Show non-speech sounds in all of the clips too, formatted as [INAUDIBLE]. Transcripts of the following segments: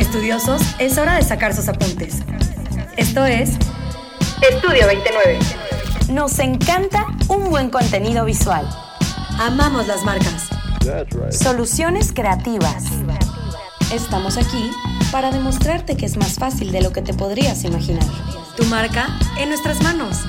Estudiosos, es hora de sacar sus apuntes. Esto es Estudio 29. Nos encanta un buen contenido visual. Amamos las marcas. Soluciones creativas. Estamos aquí para demostrarte que es más fácil de lo que te podrías imaginar. Tu marca en nuestras manos.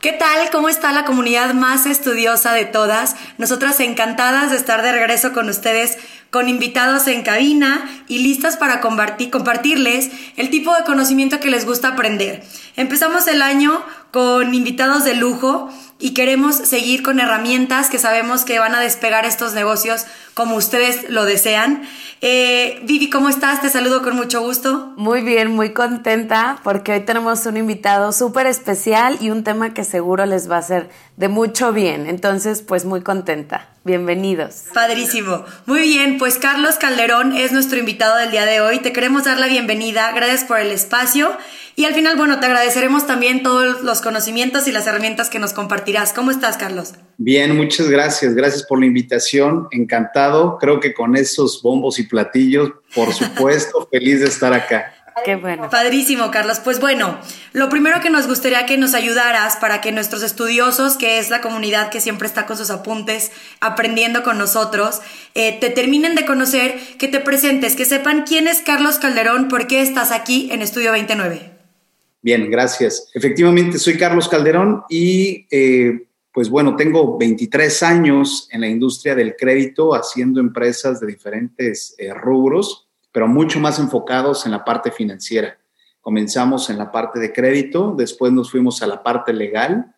¿Qué tal? ¿Cómo está la comunidad más estudiosa de todas? Nosotras encantadas de estar de regreso con ustedes, con invitados en cabina y listas para compartir, compartirles el tipo de conocimiento que les gusta aprender. Empezamos el año con invitados de lujo y queremos seguir con herramientas que sabemos que van a despegar estos negocios como ustedes lo desean. Eh, Vivi, ¿cómo estás? Te saludo con mucho gusto. Muy bien, muy contenta porque hoy tenemos un invitado súper especial y un tema que seguro les va a hacer de mucho bien. Entonces, pues muy contenta. Bienvenidos. Padrísimo. Muy bien, pues Carlos Calderón es nuestro invitado del día de hoy. Te queremos dar la bienvenida. Gracias por el espacio. Y al final, bueno, te agradeceremos también todos los conocimientos y las herramientas que nos compartirás. ¿Cómo estás, Carlos? Bien, muchas gracias. Gracias por la invitación. Encantado. Creo que con esos bombos y platillos, por [LAUGHS] supuesto, feliz de estar acá. Qué bueno. Padrísimo, Carlos. Pues bueno, lo primero que nos gustaría que nos ayudaras para que nuestros estudiosos, que es la comunidad que siempre está con sus apuntes, aprendiendo con nosotros, eh, te terminen de conocer, que te presentes, que sepan quién es Carlos Calderón, por qué estás aquí en Estudio 29. Bien, gracias. Efectivamente, soy Carlos Calderón y eh, pues bueno, tengo 23 años en la industria del crédito haciendo empresas de diferentes eh, rubros, pero mucho más enfocados en la parte financiera. Comenzamos en la parte de crédito, después nos fuimos a la parte legal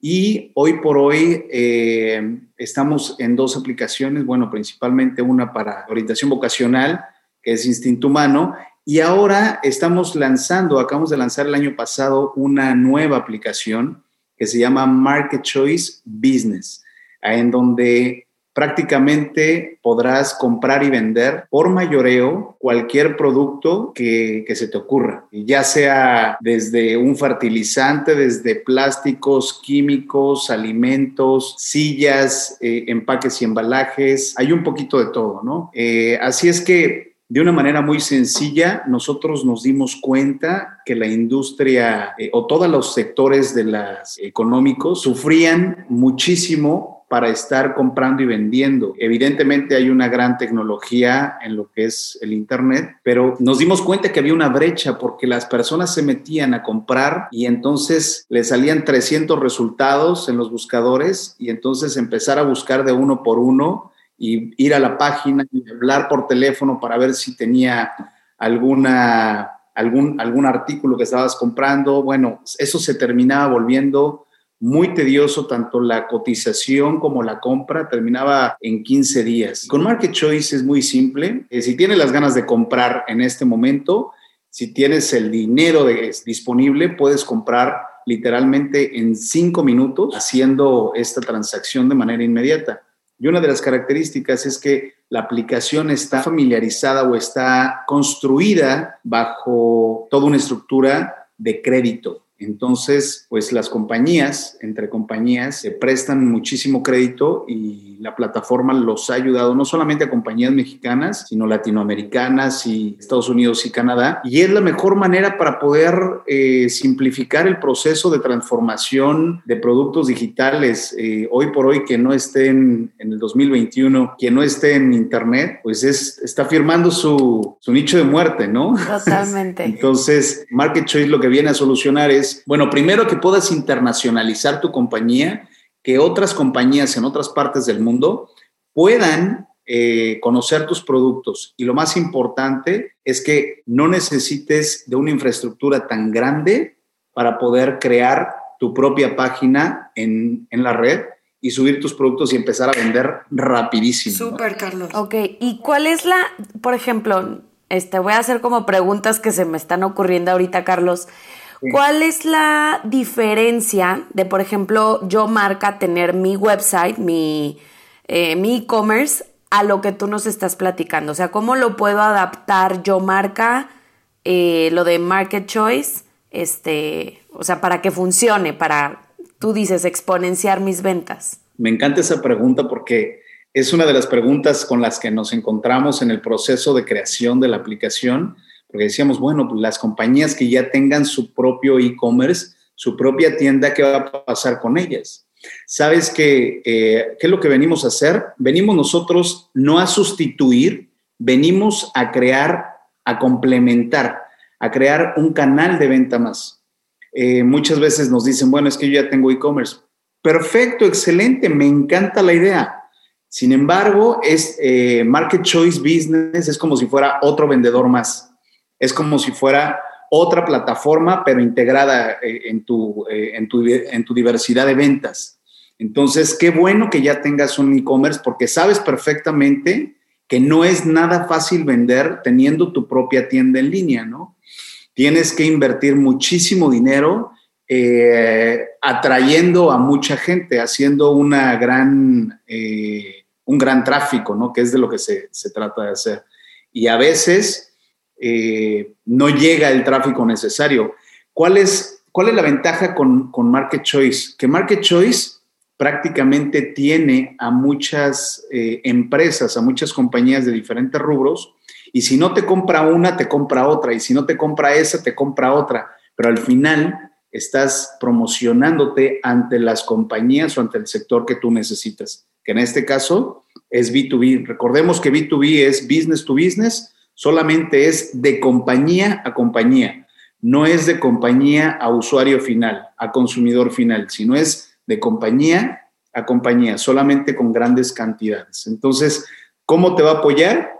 y hoy por hoy eh, estamos en dos aplicaciones, bueno, principalmente una para orientación vocacional, que es Instinto Humano, y ahora estamos lanzando, acabamos de lanzar el año pasado una nueva aplicación que se llama Market Choice Business, en donde prácticamente podrás comprar y vender por mayoreo cualquier producto que, se te ocurra, ya sea desde un fertilizante, desde plásticos, químicos, alimentos, sillas, eh, empaques y embalajes, hay un poquito de todo, ¿no? Eh, así es que de una manera muy sencilla, nosotros nos dimos cuenta que la industria eh, o todos los sectores de las económicos sufrían muchísimo para estar comprando y vendiendo. Evidentemente hay una gran tecnología en lo que es el Internet, pero nos dimos cuenta que había una brecha porque las personas se metían a comprar y entonces le salían 300 resultados en los buscadores y entonces empezar a buscar de uno por uno y ir a la página y hablar por teléfono para ver si tenía alguna, algún, algún artículo que estabas comprando. Bueno, eso se terminaba volviendo muy tedioso, tanto la cotización como la compra terminaba en 15 días. Con Market Choice es muy simple. Eh, si tienes las ganas de comprar en este momento, si tienes el dinero disponible, puedes comprar literalmente en cinco minutos haciendo esta transacción de manera inmediata. Y una de las características es que la aplicación está familiarizada o está construida bajo toda una estructura de crédito. Entonces, pues las compañías, entre compañías, se prestan muchísimo crédito y la plataforma los ha ayudado no solamente a compañías mexicanas, sino latinoamericanas y Estados Unidos y Canadá. Y es la mejor manera para poder eh, simplificar el proceso de transformación de productos digitales. Eh, hoy por hoy, que no estén en el 2021, que no esté en Internet, pues es, está firmando su, su nicho de muerte, ¿no? Totalmente. [LAUGHS] Entonces, Market Choice lo que viene a solucionar es bueno, primero que puedas internacionalizar tu compañía, que otras compañías en otras partes del mundo puedan eh, conocer tus productos. Y lo más importante es que no necesites de una infraestructura tan grande para poder crear tu propia página en, en la red y subir tus productos y empezar a vender rapidísimo. Súper, Carlos. Ok, ¿y cuál es la, por ejemplo, este, voy a hacer como preguntas que se me están ocurriendo ahorita, Carlos. ¿Cuál es la diferencia de, por ejemplo, yo marca tener mi website, mi eh, mi e-commerce a lo que tú nos estás platicando? O sea, ¿cómo lo puedo adaptar yo marca, eh, lo de market choice, este, o sea, para que funcione, para, tú dices, exponenciar mis ventas? Me encanta esa pregunta porque es una de las preguntas con las que nos encontramos en el proceso de creación de la aplicación, porque decíamos, bueno, pues las compañías que ya tengan su propio e-commerce, su propia tienda, ¿qué va a pasar con ellas? ¿Sabes qué, eh, qué es lo que venimos a hacer? Venimos nosotros no a sustituir, venimos a crear, a complementar, a crear un canal de venta más. Eh, muchas veces nos dicen, bueno, es que yo ya tengo e-commerce. Perfecto, excelente, me encanta la idea. Sin embargo, es eh, Market Choice Business es como si fuera otro vendedor más. Es como si fuera otra plataforma, pero integrada eh, en tu, en, tu, en tu diversidad de ventas. Entonces, qué bueno que ya tengas un e-commerce porque sabes perfectamente que no es nada fácil vender teniendo tu propia tienda en línea, ¿no? Tienes que invertir muchísimo dinero eh, atrayendo a mucha gente, haciendo una gran, eh, un gran tráfico, ¿no? Que es de lo que se, trata de hacer. Y a veces eh, no llega el tráfico necesario. ¿Cuál es, cuál es la ventaja con, con Market Choice? Que Market Choice prácticamente tiene a muchas eh, empresas, a muchas compañías de diferentes rubros, y si no te compra una, te compra otra, y si no te compra esa, te compra otra, pero al final estás promocionándote ante las compañías o ante el sector que tú necesitas, que en este caso es B2B. Recordemos que B2B es business to business, solamente es de compañía a compañía, no es de compañía a usuario final, a consumidor final, sino es de compañía a compañía, solamente con grandes cantidades. Entonces, ¿cómo te va a apoyar?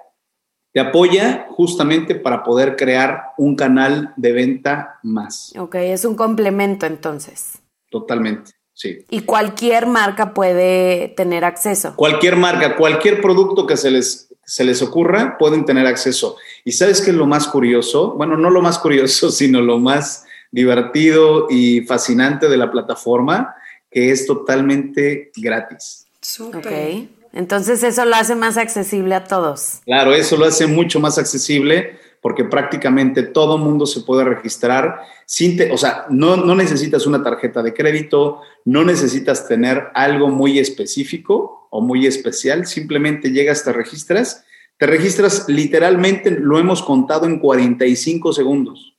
Te apoya justamente para poder crear un canal de venta más. Ok, es un complemento entonces. Totalmente, sí. Y cualquier marca puede tener acceso. Cualquier marca, cualquier producto que se les, se les ocurra, pueden tener acceso. ¿Y sabes qué es lo más curioso? Bueno, no lo más curioso, [LAUGHS] sino lo más divertido y fascinante de la plataforma que es totalmente gratis. Súper. Entonces eso lo hace más accesible a todos. Claro, eso lo hace mucho más accesible porque prácticamente todo mundo se puede registrar sin, o sea, no, no necesitas una tarjeta de crédito, no necesitas tener algo muy específico o muy especial, simplemente llegas, te registras, te registras literalmente, lo hemos contado en 45 segundos,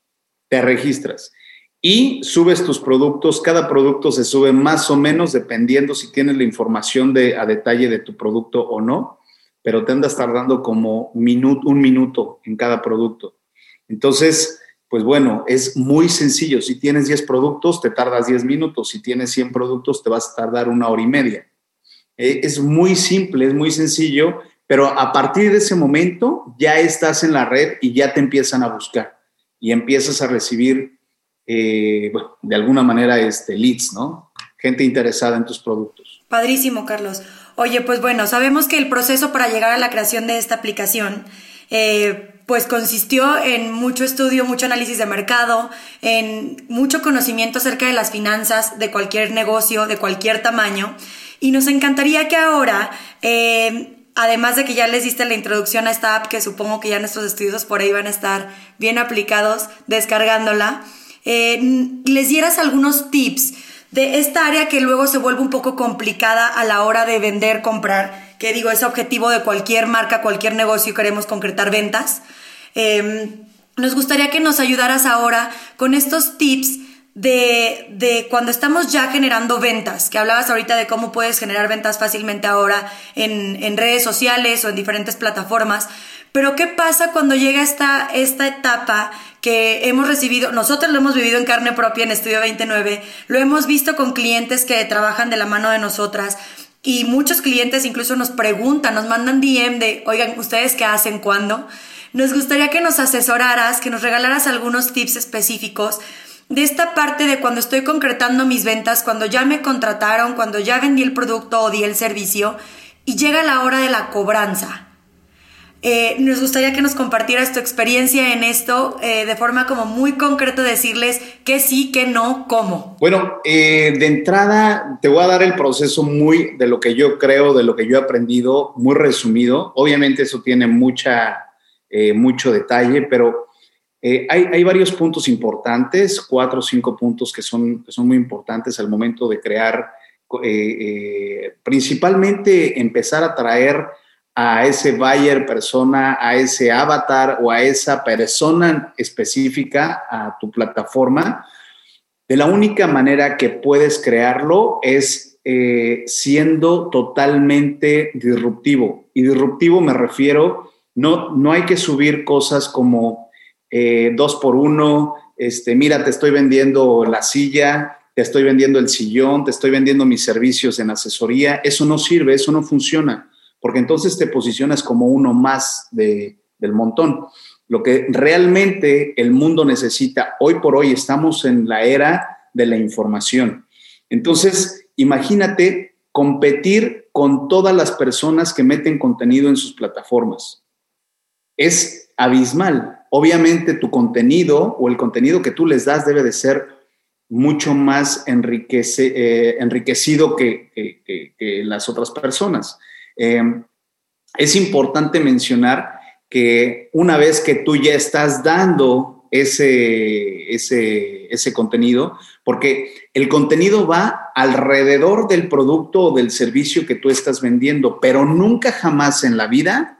te registras y subes tus productos. Cada producto se sube más o menos dependiendo si tienes la información de, a detalle de tu producto o no, pero te andas tardando como minuto, un minuto en cada producto. Entonces, pues bueno, es muy sencillo. Si tienes 10 productos, te tardas 10 minutos. Si tienes 100 productos, te vas a tardar una hora y media. Eh, es muy simple, es muy sencillo, pero a partir de ese momento ya estás en la red y ya te empiezan a buscar y empiezas a recibir eh, de alguna manera, este, leads, ¿no? Gente interesada en tus productos. Padrísimo, Carlos. Oye, pues bueno, sabemos que el proceso para llegar a la creación de esta aplicación, eh, pues consistió en mucho estudio, mucho análisis de mercado, en mucho conocimiento acerca de las finanzas de cualquier negocio, de cualquier tamaño. Y nos encantaría que ahora, eh, además de que ya les diste la introducción a esta app, que supongo que ya nuestros estudios por ahí van a estar bien aplicados descargándola, eh, les dieras algunos tips de esta área que luego se vuelve un poco complicada a la hora de vender, comprar, que digo, es objetivo de cualquier marca, cualquier negocio, queremos concretar ventas. Em, nos gustaría que nos ayudaras ahora con estos tips de, de, cuando estamos ya generando ventas, que hablabas ahorita de cómo puedes generar ventas fácilmente ahora en, en redes sociales o en diferentes plataformas, pero ¿qué pasa cuando llega esta, esta etapa que hemos recibido, nosotros lo hemos vivido en carne propia en Estudio 29, lo hemos visto con clientes que trabajan de la mano de nosotras y muchos clientes incluso nos preguntan, nos mandan DM de, oigan, ¿ustedes qué hacen cuándo? Nos gustaría que nos asesoraras, que nos regalaras algunos tips específicos de esta parte de cuando estoy concretando mis ventas, cuando ya me contrataron, cuando ya vendí el producto o di el servicio y llega la hora de la cobranza. Eh, nos gustaría que nos compartieras tu experiencia en esto eh, de forma como muy concreta, decirles que sí, que no, cómo. Bueno, eh, de entrada te voy a dar el proceso muy de lo que yo creo, de lo que yo he aprendido, muy resumido. Obviamente eso tiene mucha, mucho detalle, pero hay, hay, varios puntos importantes, cuatro o cinco puntos que son, que son muy importantes al momento de crear principalmente empezar a traer a ese buyer persona, a ese avatar o a esa persona específica a tu plataforma, de la única manera que puedes crearlo es eh, siendo totalmente disruptivo. Y disruptivo me refiero, no, no hay que subir cosas como eh, dos por uno, este, mira, te estoy vendiendo la silla, te estoy vendiendo el sillón, te estoy vendiendo mis servicios en asesoría. Eso no sirve, eso no funciona porque entonces te posicionas como uno más del montón. Lo que realmente el mundo necesita, hoy por hoy estamos en la era de la información. Entonces, imagínate competir con todas las personas que meten contenido en sus plataformas. Es abismal. Obviamente tu contenido o el contenido que tú les das debe de ser mucho más eh, enriquecido que las otras personas. Em, es importante mencionar que una vez que tú ya estás dando ese, ese, ese contenido, porque el contenido va alrededor del producto o del servicio que tú estás vendiendo, pero nunca jamás en la vida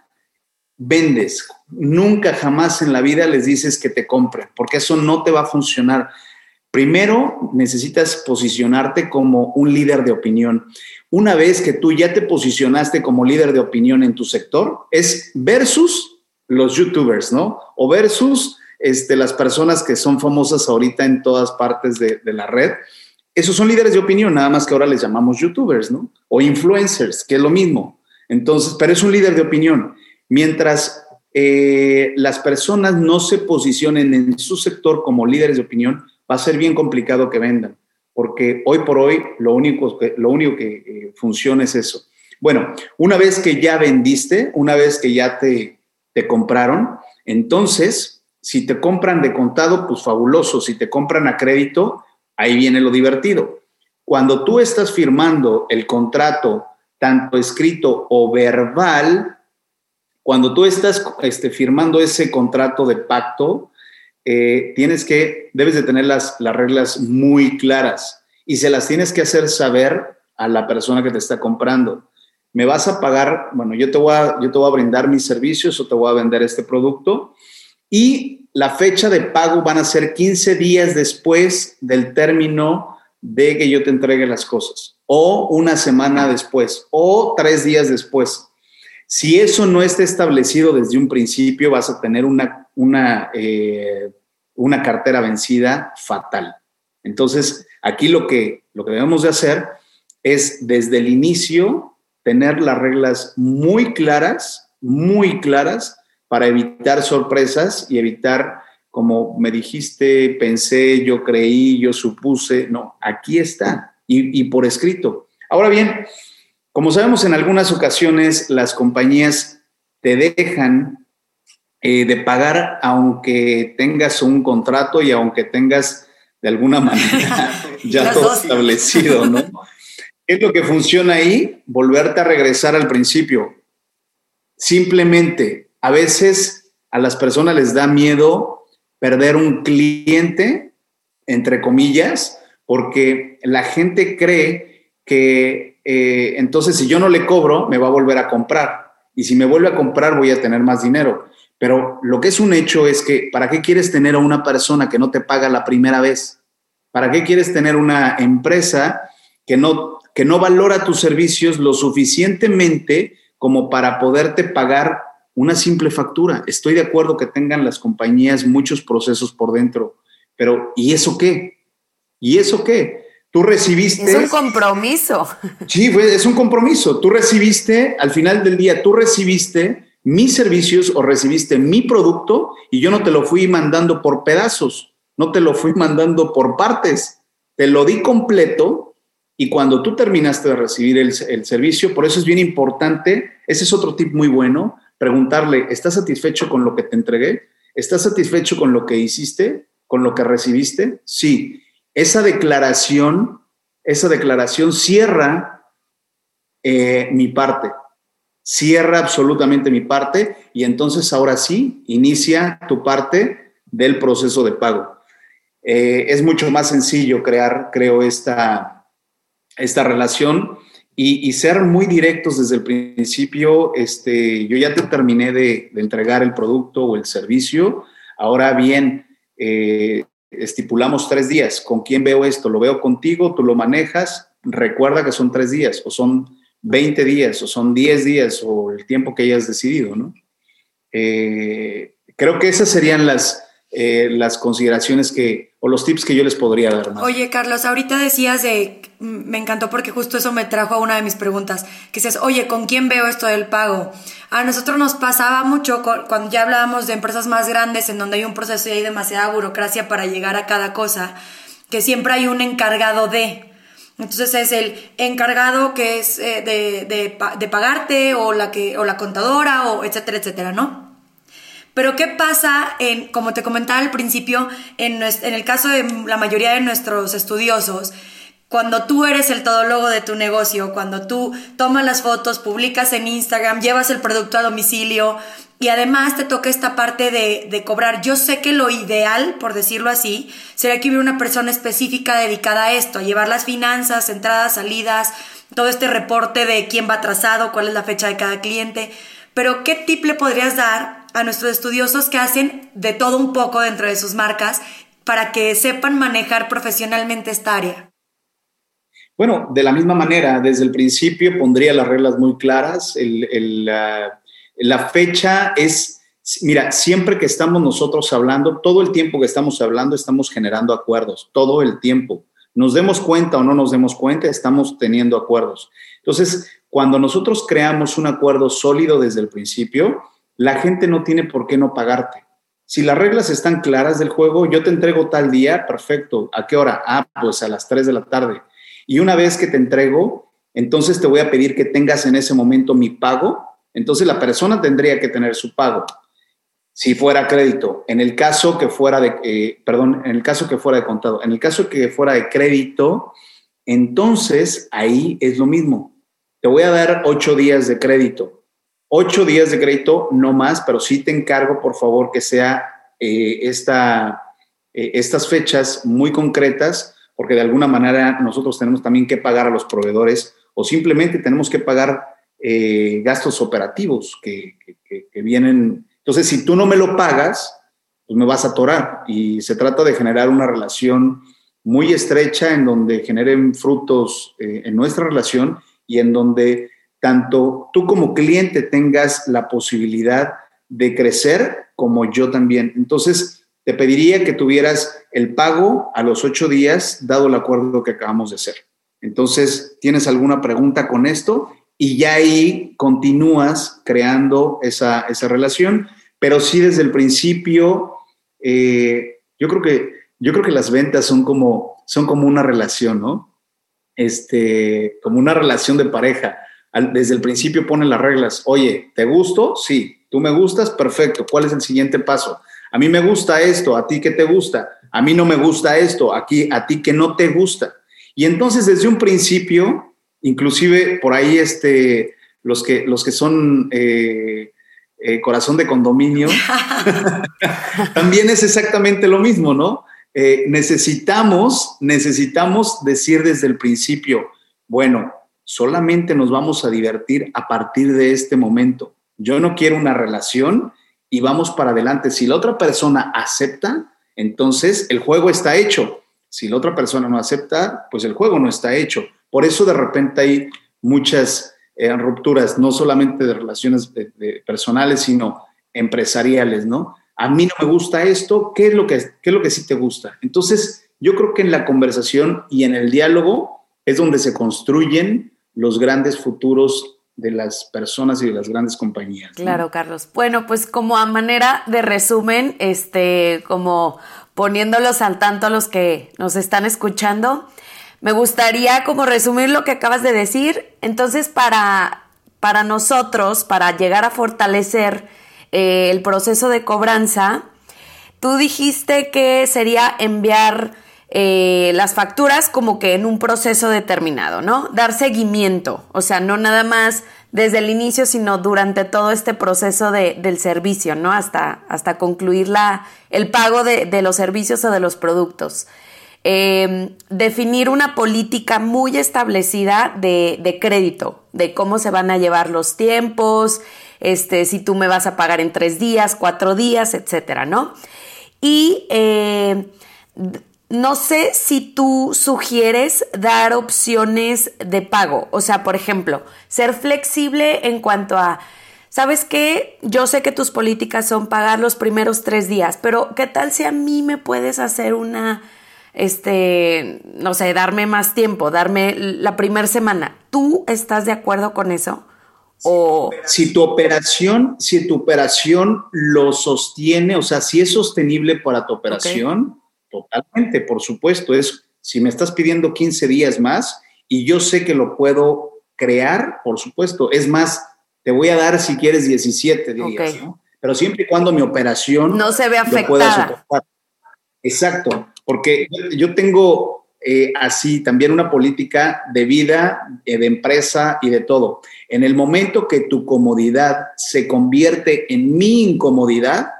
vendes, nunca jamás en la vida les dices que te compren, porque eso no te va a funcionar. Primero, necesitas posicionarte como un líder de opinión una vez que tú ya te posicionaste como líder de opinión en tu sector, es versus los youtubers, ¿no? O versus este, las personas que son famosas ahorita en todas partes de, la red. Esos son líderes de opinión, nada más que ahora les llamamos youtubers, ¿no? O influencers, que es lo mismo. Entonces, pero es un líder de opinión. Mientras eh, las personas no se posicionen en su sector como líderes de opinión, va a ser bien complicado que vendan porque hoy por hoy lo único que, lo único que eh, funciona es eso. Bueno, una vez que ya vendiste, una vez que ya te, te compraron, entonces, si te compran de contado, pues fabuloso. Si te compran a crédito, ahí viene lo divertido. Cuando tú estás firmando el contrato, tanto escrito o verbal, cuando tú estás este, firmando ese contrato de pacto, eh, tienes que, debes de tener las, las reglas muy claras y se las tienes que hacer saber a la persona que te está comprando. Me vas a pagar, bueno, yo te voy a, yo te voy a brindar mis servicios o te voy a vender este producto y la fecha de pago van a ser 15 días después del término de que yo te entregue las cosas o una semana después o tres días después. Si eso no está establecido desde un principio, vas a tener una, una, eh, una cartera vencida fatal. Entonces, aquí lo que, lo que debemos de hacer es desde el inicio tener las reglas muy claras, muy claras, para evitar sorpresas y evitar, como me dijiste, pensé, yo creí, yo supuse, no, aquí está y, y por escrito. Ahora bien, como sabemos, en algunas ocasiones las compañías te dejan eh, de pagar aunque tengas un contrato y aunque tengas de alguna [LAUGHS] manera ya todo establecido, ¿no? ¿Qué es lo que funciona ahí? Volverte a regresar al principio. Simplemente, a veces a las personas les da miedo perder un cliente, entre comillas, porque la gente cree que eh, entonces si yo no le cobro, me va a volver a comprar. Y si me vuelve a comprar, voy a tener más dinero. Pero lo que es un hecho es que, ¿para qué quieres tener a una persona que no te paga la primera vez? ¿Para qué quieres tener una empresa que no, que no valora tus servicios lo suficientemente como para poderte pagar una simple factura? Estoy de acuerdo que tengan las compañías muchos procesos por dentro, pero ¿y eso qué? ¿Y eso qué? Tú recibiste... Es un compromiso. Sí, es un compromiso. Tú recibiste, al final del día, tú recibiste mis servicios o recibiste mi producto y yo no te lo fui mandando por pedazos, no te lo fui mandando por partes, te lo di completo y cuando tú terminaste de recibir el, el servicio, por eso es bien importante, ese es otro tip muy bueno, preguntarle, ¿estás satisfecho con lo que te entregué? ¿Estás satisfecho con lo que hiciste? ¿Con lo que recibiste? Sí esa declaración, esa declaración cierra eh, mi parte, cierra absolutamente mi parte y entonces ahora sí inicia tu parte del proceso de pago. Eh, es mucho más sencillo crear, creo, esta, esta relación y, ser muy directos desde el principio. Este, yo ya te terminé de, entregar el producto o el servicio. Ahora bien, eh, estipulamos tres días. ¿Con quién veo esto? ¿Lo veo contigo? ¿Tú lo manejas? Recuerda que son tres días o son 20 días o son 10 días o el tiempo que hayas decidido, ¿no? Eh, creo que esas serían las, eh, las consideraciones que, o los tips que yo les podría dar. Oye, Carlos, ahorita decías de, me encantó porque justo eso me trajo a una de mis preguntas, que dices, oye, ¿con quién veo esto del pago? A nosotros nos pasaba mucho cuando ya hablábamos de empresas más grandes en donde hay un proceso y hay demasiada burocracia para llegar a cada cosa, que siempre hay un encargado de. Entonces es el encargado que es eh, de, de, de, pagarte o la, que, o la contadora o etcétera, etcétera, ¿no? Pero ¿qué pasa en, como te comentaba al principio, en, en el caso de la mayoría de nuestros estudiosos? Cuando tú eres el todólogo de tu negocio, cuando tú tomas las fotos, publicas en Instagram, llevas el producto a domicilio y además te toca esta parte de, de cobrar. Yo sé que lo ideal, por decirlo así, sería que hubiera una persona específica dedicada a esto, a llevar las finanzas, entradas, salidas, todo este reporte de quién va atrasado, cuál es la fecha de cada cliente. Pero ¿qué tip le podrías dar a nuestros estudiosos que hacen de todo un poco dentro de sus marcas para que sepan manejar profesionalmente esta área? Bueno, de la misma manera, desde el principio pondría las reglas muy claras. la, fecha es, mira, siempre que estamos nosotros hablando, todo el tiempo que estamos hablando, estamos generando acuerdos, todo el tiempo. Nos demos cuenta o no nos demos cuenta, estamos teniendo acuerdos. Entonces, cuando nosotros creamos un acuerdo sólido desde el principio, la gente no tiene por qué no pagarte. Si las reglas están claras del juego, yo te entrego tal día, perfecto. ¿A qué hora? Ah, pues a las 3 de la tarde. Y una vez que te entrego, entonces te voy a pedir que tengas en ese momento mi pago. Entonces la persona tendría que tener su pago. Si fuera crédito, en el caso que fuera de, eh, perdón, en el caso que fuera de contado, en el caso que fuera de crédito, entonces ahí es lo mismo. Te voy a dar ocho días de crédito Ocho días de crédito, no más, pero sí te encargo, por favor, que sea eh, esta, eh, estas fechas muy concretas, porque de alguna manera nosotros tenemos también que pagar a los proveedores o simplemente tenemos que pagar eh, gastos operativos que, que, vienen. Entonces, si tú no me lo pagas, pues me vas a atorar. Y se trata de generar una relación muy estrecha en donde generen frutos en nuestra relación y en donde tanto tú como cliente tengas la posibilidad de crecer como yo también. Entonces, te pediría que tuvieras el pago a los ocho días, dado el acuerdo que acabamos de hacer. Entonces, ¿tienes alguna pregunta con esto? Y ya ahí continúas creando esa, relación, pero sí desde el principio, eh, yo, creo que, yo creo que las ventas son como, son como una relación, ¿no? Este, como una relación de pareja desde el principio pone las reglas. Oye, ¿te gusto? Sí. ¿Tú me gustas? Perfecto. ¿Cuál es el siguiente paso? A mí me gusta esto, a ti qué te gusta. A mí no me gusta esto, aquí a ti que no te gusta. Y entonces desde un principio, inclusive por ahí este, los, que, los que son eh, eh, corazón de condominio, [LAUGHS] también es exactamente lo mismo, ¿no? Eh, necesitamos, necesitamos decir desde el principio, bueno, solamente nos vamos a divertir a partir de este momento. Yo no quiero una relación y vamos para adelante. Si la otra persona acepta, entonces el juego está hecho. Si la otra persona no acepta, pues el juego no está hecho. Por eso de repente hay muchas eh, rupturas, no solamente de relaciones personales, sino empresariales, ¿no? A mí no me gusta esto, ¿qué es, lo que, ¿qué es lo que sí te gusta? Entonces, yo creo que en la conversación y en el diálogo es donde se construyen los grandes futuros de las personas y de las grandes compañías. Claro, Carlos. Bueno, pues como a manera de resumen, este, como poniéndolos al tanto a los que nos están escuchando, me gustaría como resumir lo que acabas de decir. Entonces, para, para nosotros, para llegar a fortalecer eh, el proceso de cobranza, tú dijiste que sería enviar eh, las facturas como que en un proceso determinado, ¿no? Dar seguimiento, o sea, no nada más desde el inicio, sino durante todo este proceso de, del servicio, ¿no? Hasta, hasta concluir la, el pago de, de, los servicios o de los productos. Em, definir una política muy establecida de, crédito, de cómo se van a llevar los tiempos, este, si tú me vas a pagar en tres días, cuatro días, etcétera, ¿no? Y eh, no sé si tú sugieres dar opciones de pago, o sea, por ejemplo, ser flexible en cuanto a ¿sabes qué? Yo sé que tus políticas son pagar los primeros tres días, pero ¿qué tal si a mí me puedes hacer una este, no sé, darme más tiempo, darme la primera semana. ¿Tú estás de acuerdo con eso? O... Si tu operación, si tu operación lo sostiene, o sea, si es sostenible para tu operación, totalmente, por supuesto, es si me estás pidiendo 15 días más y yo sé que lo puedo crear, por supuesto, es más, te voy a dar si quieres 17 días, ¿no? Pero siempre y cuando mi operación no se ve afectada. Exacto, porque yo tengo eh, así también una política de vida, eh, de empresa y de todo. En el momento que tu comodidad se convierte en mi incomodidad,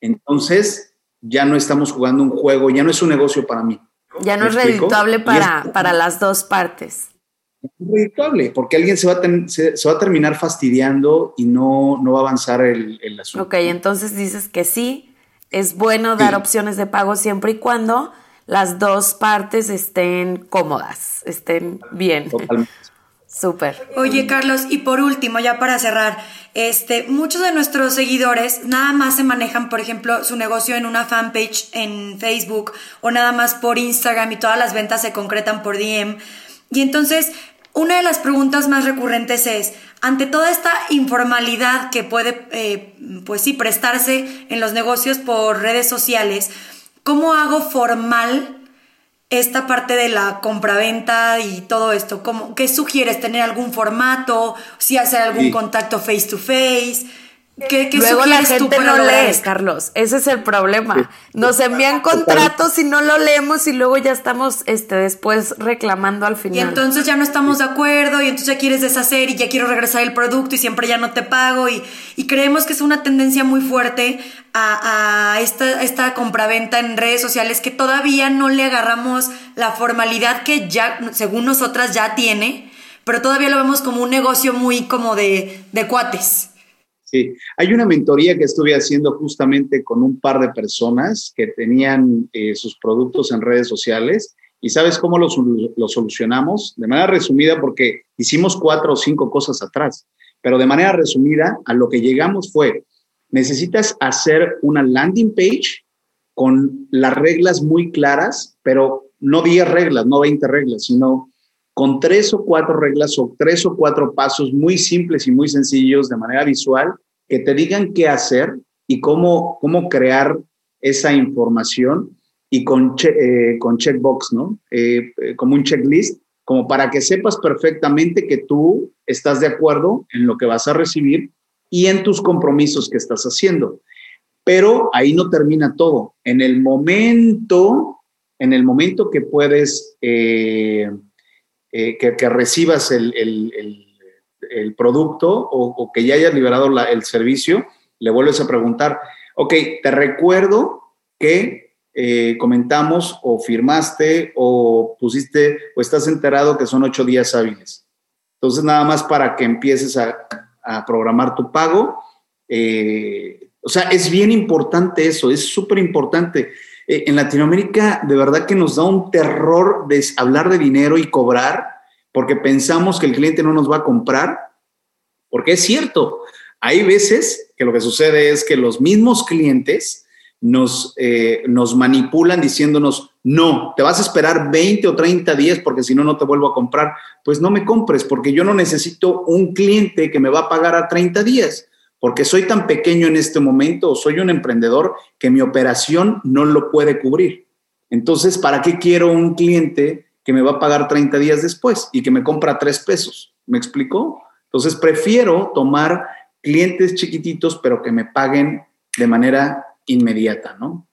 entonces ya no estamos jugando un juego, ya no es un negocio para mí. Ya no es redituable para, para las dos partes. Es redituable, porque alguien se va, a se, va a terminar fastidiando y no, no va a avanzar el, el asunto. Ok, entonces dices que sí, es bueno dar opciones de pago siempre y cuando las dos partes estén cómodas, estén bien. Totalmente. Súper. Oye, Carlos, y por último, ya para cerrar, este, muchos de nuestros seguidores nada más se manejan, por ejemplo, su negocio en una fanpage en Facebook o nada más por Instagram y todas las ventas se concretan por DM. Y entonces, una de las preguntas más recurrentes es, ante toda esta informalidad que puede, eh, pues sí, prestarse en los negocios por redes sociales, ¿cómo hago formal esta parte de la compraventa y todo esto? ¿Cómo, ¿Qué sugieres? ¿Tener algún formato? ¿Si hacer algún contacto face to face? ¿Qué, Luego la gente no lee, Carlos. Ese es el problema. Nos envían contratos y no lo leemos y luego ya estamos este, después reclamando al final. Y entonces ya no estamos de acuerdo y entonces ya quieres deshacer y ya quiero regresar el producto y siempre ya no te pago y, y creemos que es una tendencia muy fuerte a, a esta, esta compraventa en redes sociales que todavía no le agarramos la formalidad que ya, según nosotras, ya tiene, pero todavía lo vemos como un negocio muy como de, de cuates. Sí, hay una mentoría que estuve haciendo justamente con un par de personas que tenían eh, sus productos en redes sociales y sabes cómo lo, lo, solucionamos? De manera resumida, porque hicimos cuatro o cinco cosas atrás, pero de manera resumida, a lo que llegamos fue, necesitas hacer una landing page con las reglas muy claras, pero no 10 reglas, no 20 reglas, sino con tres o cuatro reglas o tres o cuatro pasos muy simples y muy sencillos de manera visual que te digan qué hacer y cómo, cómo crear esa información y con, eh, con checkbox, ¿no? Eh, eh, como un checklist, como para que sepas perfectamente que tú estás de acuerdo en lo que vas a recibir y en tus compromisos que estás haciendo. Pero ahí no termina todo. En el momento, en el momento que puedes, que, que, recibas el producto o, que ya hayas liberado el servicio, le vuelves a preguntar, ok, te recuerdo que eh, comentamos o firmaste o pusiste o estás enterado que son ocho días hábiles. Entonces, nada más para que empieces a, programar tu pago. Eh, o sea, es bien importante eso, es súper importante. Eh, en Latinoamérica, de verdad que nos da un terror de hablar de dinero y cobrar porque pensamos que el cliente no nos va a comprar, porque es cierto, hay veces que lo que sucede es que los mismos clientes nos, eh, nos manipulan diciéndonos, no, te vas a esperar 20 o 30 días porque si no, no te vuelvo a comprar. Pues no me compres porque yo no necesito un cliente que me va a pagar a 30 días porque soy tan pequeño en este momento o soy un emprendedor que mi operación no lo puede cubrir. Entonces, ¿para qué quiero un cliente que me va a pagar 30 días después y que me compra 3 pesos. ¿Me explicó? Entonces prefiero tomar clientes chiquititos, pero que me paguen de manera inmediata, ¿no?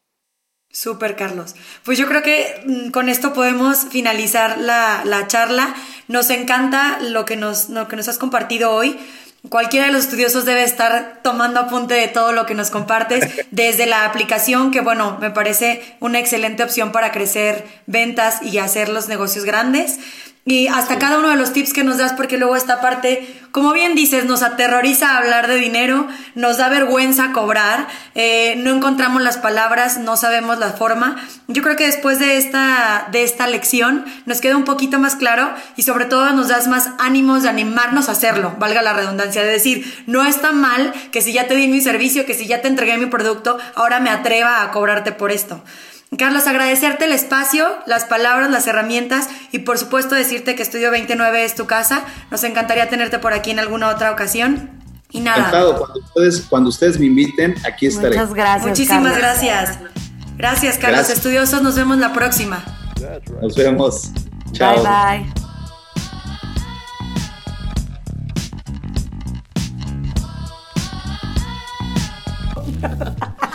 Súper, Carlos. Pues yo creo que mm, con esto podemos finalizar la, charla. Nos encanta lo que nos, lo que nos has compartido hoy. Cualquiera de los estudiosos debe estar tomando apunte de todo lo que nos compartes, [LAUGHS] desde la aplicación, que bueno, me parece una excelente opción para crecer ventas y hacer los negocios grandes y hasta cada uno de los tips que nos das, porque luego esta parte, como bien dices, nos aterroriza hablar de dinero, nos da vergüenza cobrar, eh, no encontramos las palabras, no sabemos la forma. Yo creo que después de esta, de esta lección nos queda un poquito más claro y sobre todo nos das más ánimos de animarnos a hacerlo, valga la redundancia, de decir, no está mal que si ya te di mi servicio, que si ya te entregué mi producto, ahora me atreva a cobrarte por esto. Carlos, agradecerte el espacio, las palabras, las herramientas y por supuesto decirte que Estudio 29 es tu casa. Nos encantaría tenerte por aquí en alguna otra ocasión. Y nada. Cuando ustedes, cuando ustedes me inviten, aquí estaré. Muchas gracias. Muchísimas gracias. Gracias, Carlos. Estudiosos, nos vemos la próxima. Nos vemos. Chao. Bye bye. [LAUGHS]